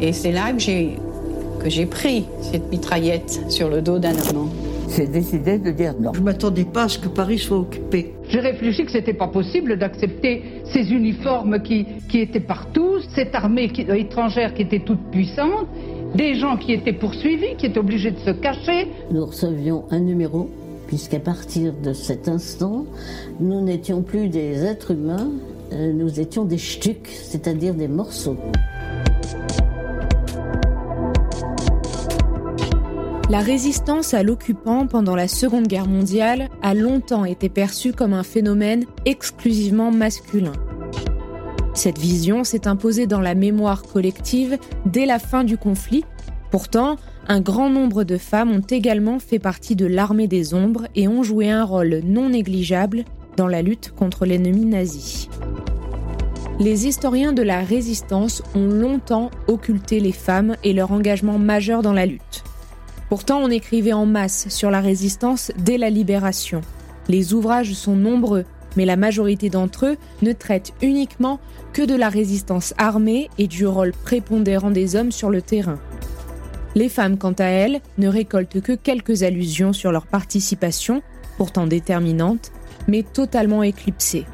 Et c'est là que j'ai que j'ai pris cette mitraillette sur le dos d'un Allemand. J'ai décidé de dire non. Je m'attendais pas à ce que Paris soit occupé. J'ai réfléchi que c'était pas possible d'accepter ces uniformes qui, qui étaient partout, cette armée qui, étrangère qui était toute puissante, des gens qui étaient poursuivis, qui étaient obligés de se cacher. Nous recevions un numéro, puisqu'à partir de cet instant, nous n'étions plus des êtres humains, euh, nous étions des stucs, c'est-à-dire des morceaux. La résistance à l'occupant pendant la Seconde Guerre mondiale a longtemps été perçue comme un phénomène exclusivement masculin. Cette vision s'est imposée dans la mémoire collective dès la fin du conflit. Pourtant, un grand nombre de femmes ont également fait partie de l'armée des ombres et ont joué un rôle non négligeable dans la lutte contre l'ennemi nazi. Les historiens de la résistance ont longtemps occulté les femmes et leur engagement majeur dans la lutte. Pourtant, on écrivait en masse sur la résistance dès la libération. Les ouvrages sont nombreux, mais la majorité d'entre eux ne traitent uniquement que de la résistance armée et du rôle prépondérant des hommes sur le terrain. Les femmes, quant à elles, ne récoltent que quelques allusions sur leur participation, pourtant déterminante, mais totalement éclipsée.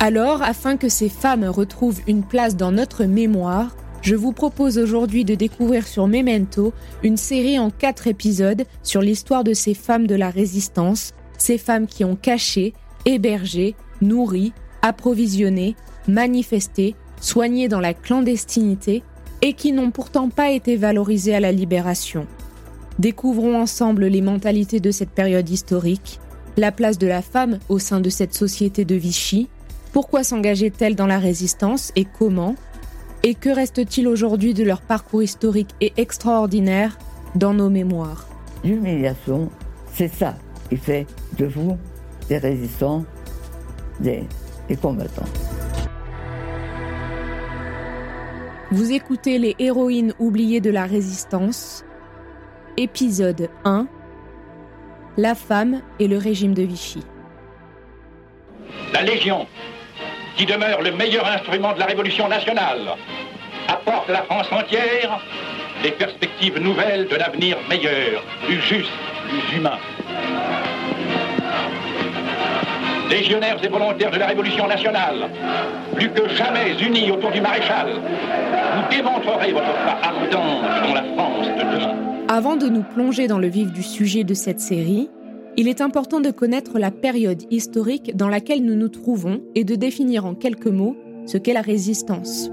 Alors, afin que ces femmes retrouvent une place dans notre mémoire, je vous propose aujourd'hui de découvrir sur Memento une série en quatre épisodes sur l'histoire de ces femmes de la résistance, ces femmes qui ont caché, hébergé, nourri, approvisionné, manifesté, soigné dans la clandestinité et qui n'ont pourtant pas été valorisées à la libération. Découvrons ensemble les mentalités de cette période historique, la place de la femme au sein de cette société de Vichy, pourquoi s'engageait-elle dans la résistance et comment et que reste-t-il aujourd'hui de leur parcours historique et extraordinaire dans nos mémoires? L'humiliation, c'est ça qui fait de vous des résistants, des, des combattants. Vous écoutez les héroïnes oubliées de la résistance, épisode 1, La femme et le régime de Vichy. La Légion qui demeure le meilleur instrument de la révolution nationale, apporte à la France entière des perspectives nouvelles de l'avenir meilleur, plus juste, plus humain. Légionnaires et volontaires de la Révolution nationale, plus que jamais unis autour du maréchal, vous démontrerez votre foi ardente dans la France de demain. Avant de nous plonger dans le vif du sujet de cette série, il est important de connaître la période historique dans laquelle nous nous trouvons et de définir en quelques mots ce qu'est la résistance.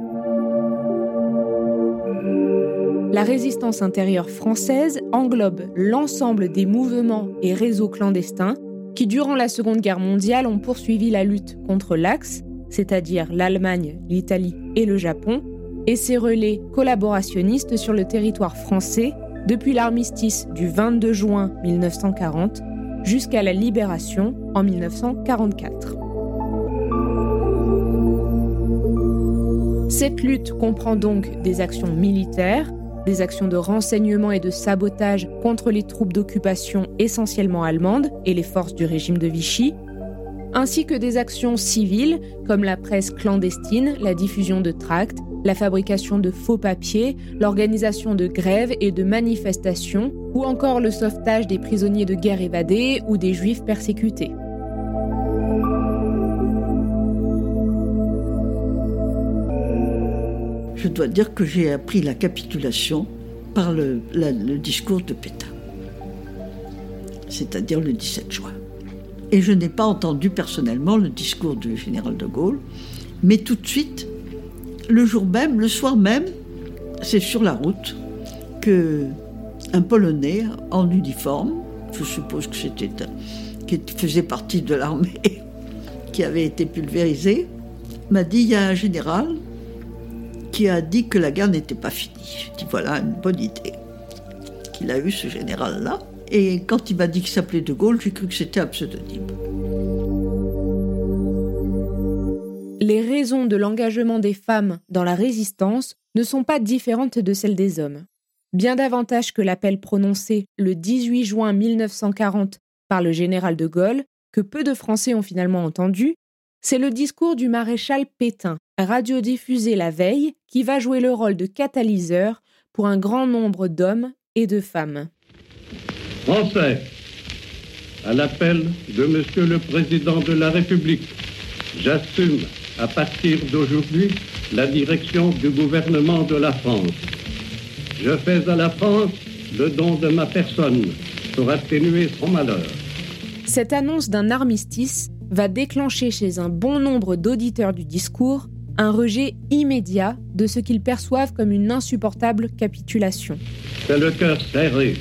La résistance intérieure française englobe l'ensemble des mouvements et réseaux clandestins qui, durant la Seconde Guerre mondiale, ont poursuivi la lutte contre l'Axe, c'est-à-dire l'Allemagne, l'Italie et le Japon, et ses relais collaborationnistes sur le territoire français depuis l'armistice du 22 juin 1940 jusqu'à la libération en 1944. Cette lutte comprend donc des actions militaires, des actions de renseignement et de sabotage contre les troupes d'occupation essentiellement allemandes et les forces du régime de Vichy, ainsi que des actions civiles comme la presse clandestine, la diffusion de tracts, la fabrication de faux papiers, l'organisation de grèves et de manifestations, ou encore le sauvetage des prisonniers de guerre évadés ou des juifs persécutés. Je dois dire que j'ai appris la capitulation par le, discours de Pétain, c'est-à-dire le 17 juin. Et je n'ai pas entendu personnellement le discours du général de Gaulle, mais tout de suite, le jour même, le soir même, c'est sur la route que un Polonais en uniforme, je suppose que c'était qui faisait partie de l'armée, qui avait été pulvérisé, m'a dit il y a un général qui a dit que la guerre n'était pas finie. Je dis voilà une bonne idée qu'il a eu ce général-là. Et quand il m'a dit qu'il s'appelait De Gaulle, j'ai cru que c'était un pseudonyme. Les raisons de l'engagement des femmes dans la résistance ne sont pas différentes de celles des hommes. Bien davantage que l'appel prononcé le 18 juin 1940 par le général de Gaulle, que peu de Français ont finalement entendu, c'est le discours du maréchal Pétain, radiodiffusé la veille, qui va jouer le rôle de catalyseur pour un grand nombre d'hommes et de femmes. Français, à l'appel de Monsieur le Président de la République, j'assume à partir d'aujourd'hui la direction du gouvernement de la France. Je fais à la France le don de ma personne pour atténuer son malheur. Cette annonce d'un armistice va déclencher chez un bon nombre d'auditeurs du discours un rejet immédiat de ce qu'ils perçoivent comme une insupportable capitulation. C'est le cœur serré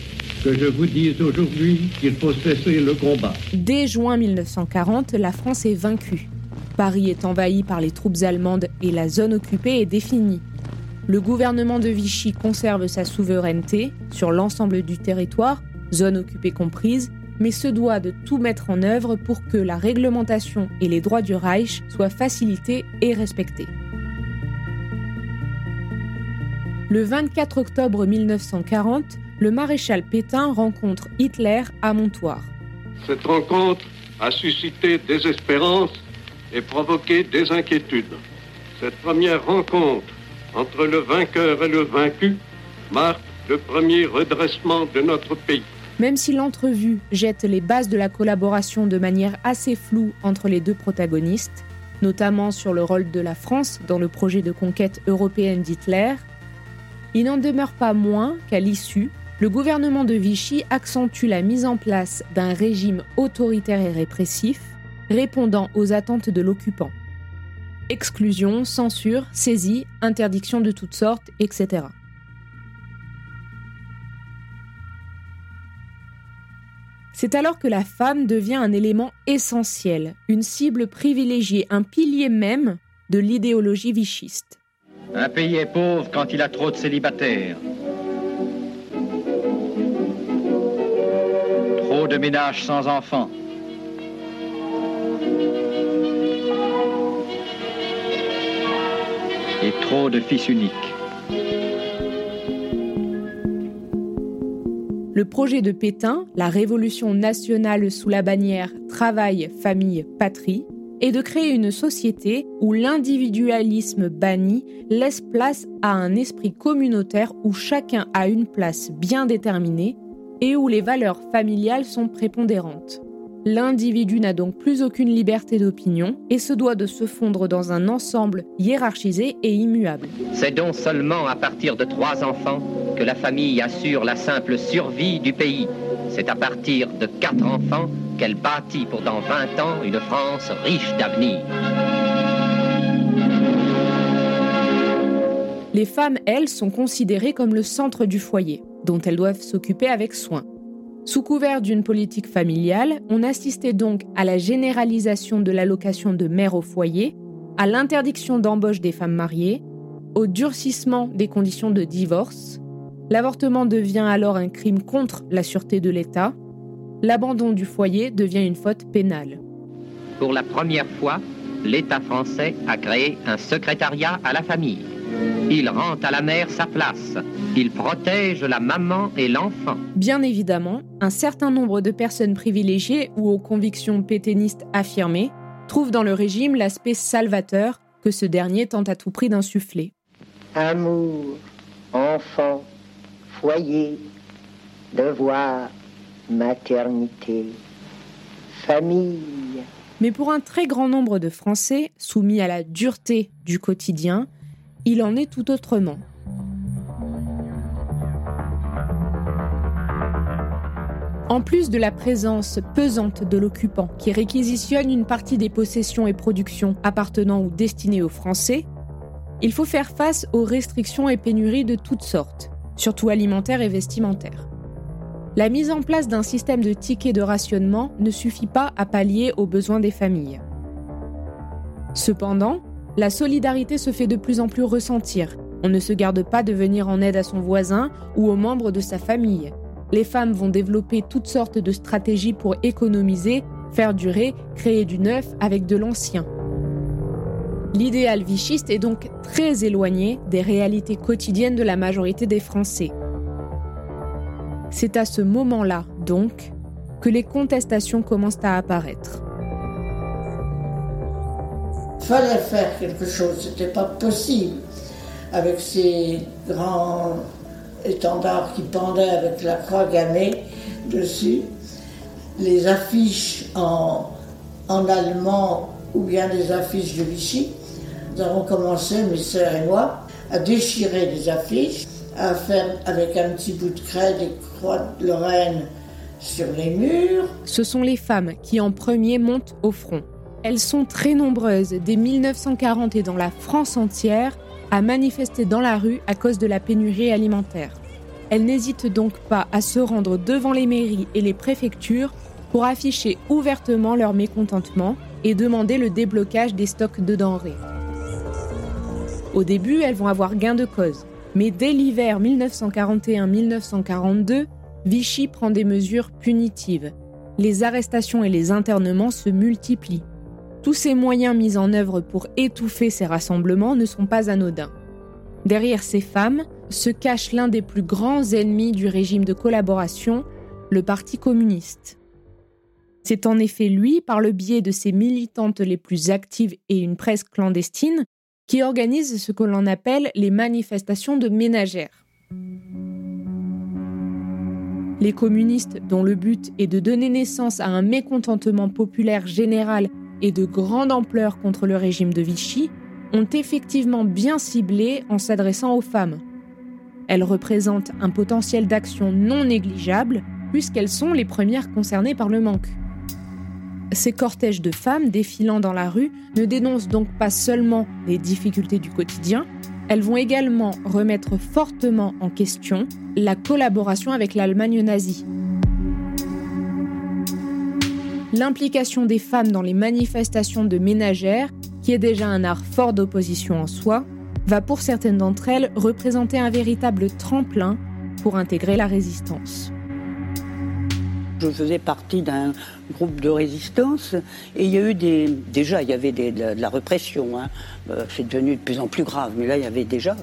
que je vous dise aujourd'hui qu'il faut cesser le combat. Dès juin 1940, la France est vaincue. Paris est envahi par les troupes allemandes et la zone occupée est définie. Le gouvernement de Vichy conserve sa souveraineté sur l'ensemble du territoire, zone occupée comprise, mais se doit de tout mettre en œuvre pour que la réglementation et les droits du Reich soient facilités et respectés. Le 24 octobre 1940, le maréchal Pétain rencontre Hitler à Montoire. Cette rencontre a suscité des espérances et provoqué des inquiétudes. Cette première rencontre entre le vainqueur et le vaincu marque le premier redressement de notre pays. Même si l'entrevue jette les bases de la collaboration de manière assez floue entre les deux protagonistes, notamment sur le rôle de la France dans le projet de conquête européenne d'Hitler, il n'en demeure pas moins qu'à l'issue, le gouvernement de Vichy accentue la mise en place d'un régime autoritaire et répressif, répondant aux attentes de l'occupant. Exclusion, censure, saisie, interdiction de toutes sortes, etc. C'est alors que la femme devient un élément essentiel, une cible privilégiée, un pilier même de l'idéologie vichiste. Un pays est pauvre quand il a trop de célibataires. de ménages sans enfants. Le projet de Pétain, la révolution nationale sous la bannière Travail, Famille, Patrie, est de créer une société où l'individualisme banni laisse place à un esprit communautaire où chacun a une place bien déterminée et où les valeurs familiales sont prépondérantes. L'individu n'a donc plus aucune liberté d'opinion et se doit de se fondre dans un ensemble hiérarchisé et immuable. C'est donc seulement à partir de trois enfants que la famille assure la simple survie du pays. C'est à partir de quatre enfants qu'elle bâtit pour dans 20 ans une France riche d'avenir. Les femmes, elles, sont considérées comme le centre du foyer dont elles doivent s'occuper avec soin. Sous couvert d'une politique familiale, on assistait donc à la généralisation de l'allocation de mère au foyer, à l'interdiction d'embauche des femmes mariées, au durcissement des conditions de divorce. L'avortement devient alors un crime contre la sûreté de l'État. L'abandon du foyer devient une faute pénale. Pour la première fois, l'État français a créé un secrétariat à la famille. Il rend à la mère sa place. Il protège la maman et l'enfant. Bien évidemment, un certain nombre de personnes privilégiées ou aux convictions pétainistes affirmées trouvent dans le régime l'aspect salvateur que ce dernier tente à tout prix d'insuffler. Amour, enfant, foyer, devoir, maternité, famille. Mais pour un très grand nombre de Français soumis à la dureté du quotidien, il en est tout autrement. En plus de la présence pesante de l'occupant qui réquisitionne une partie des possessions et productions appartenant ou destinées aux Français, il faut faire face aux restrictions et pénuries de toutes sortes, surtout alimentaires et vestimentaires. La mise en place d'un système de tickets de rationnement ne suffit pas à pallier aux besoins des familles. Cependant, la solidarité se fait de plus en plus ressentir. On ne se garde pas de venir en aide à son voisin ou aux membres de sa famille. Les femmes vont développer toutes sortes de stratégies pour économiser, faire durer, créer du neuf avec de l'ancien. L'idéal vichiste est donc très éloigné des réalités quotidiennes de la majorité des Français. C'est à ce moment-là, donc, que les contestations commencent à apparaître. Fallait faire quelque chose, c'était pas possible. Avec ces grands étendards qui pendaient avec la croix gammée dessus, les affiches en, en allemand ou bien des affiches de Vichy. Nous avons commencé, mes sœurs et moi, à déchirer les affiches, à faire avec un petit bout de craie des croix de Lorraine sur les murs. Ce sont les femmes qui en premier montent au front. Elles sont très nombreuses dès 1940 et dans la France entière à manifester dans la rue à cause de la pénurie alimentaire. Elles n'hésitent donc pas à se rendre devant les mairies et les préfectures pour afficher ouvertement leur mécontentement et demander le déblocage des stocks de denrées. Au début, elles vont avoir gain de cause. Mais dès l'hiver 1941-1942, Vichy prend des mesures punitives. Les arrestations et les internements se multiplient. Tous ces moyens mis en œuvre pour étouffer ces rassemblements ne sont pas anodins. Derrière ces femmes se cache l'un des plus grands ennemis du régime de collaboration, le Parti communiste. C'est en effet lui, par le biais de ses militantes les plus actives et une presse clandestine, qui organise ce que l'on appelle les manifestations de ménagères. Les communistes, dont le but est de donner naissance à un mécontentement populaire général et de grande ampleur contre le régime de Vichy, ont effectivement bien ciblé en s'adressant aux femmes. Elles représentent un potentiel d'action non négligeable puisqu'elles sont les premières concernées par le manque. Ces cortèges de femmes défilant dans la rue ne dénoncent donc pas seulement les difficultés du quotidien, elles vont également remettre fortement en question la collaboration avec l'Allemagne nazie. L'implication des femmes dans les manifestations de ménagères, qui est déjà un art fort d'opposition en soi, va pour certaines d'entre elles représenter un véritable tremplin pour intégrer la résistance. Je faisais partie d'un groupe de résistance et il y a eu des. Déjà, il y avait de, la répression. Hein. Euh, c'est devenu de plus en plus grave, mais là, il y avait déjà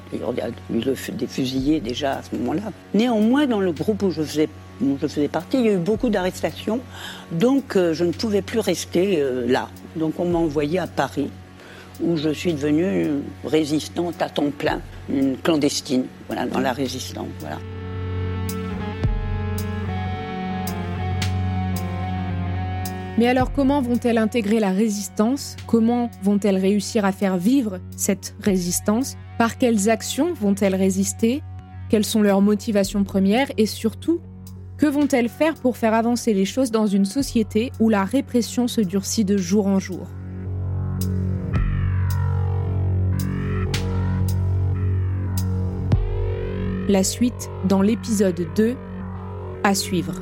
des fusillés déjà à ce moment-là. Néanmoins, dans le groupe où je faisais je faisais partie, il y a eu beaucoup d'arrestations, donc euh, je ne pouvais plus rester euh, là. Donc on m'a envoyé à Paris, où je suis devenue résistante à temps plein, une clandestine, dans la résistance. Voilà. Mais alors comment vont-elles intégrer la résistance? Comment vont-elles réussir à faire vivre cette résistance? Par quelles actions vont-elles résister? Quelles sont leurs motivations premières? Et surtout, que vont-elles faire pour faire avancer les choses dans une société où la répression se durcit de jour en jour? La suite dans l'épisode 2 à suivre.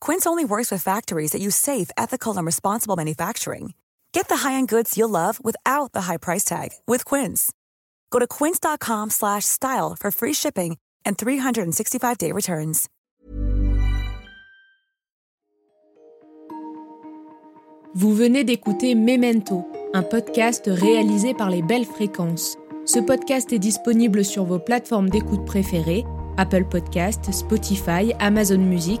Quince only works with factories that use safe, ethical, and responsible manufacturing. Get the high-end goods you'll love without the high price tag with Quince. Go to quince.com/style for free shipping and 365-day returns. Vous venez d'écouter Memento, un podcast réalisé par les Belles Fréquences. Ce podcast est disponible sur vos plateformes d'écoute préférées, Apple Podcast, Spotify, Amazon Music,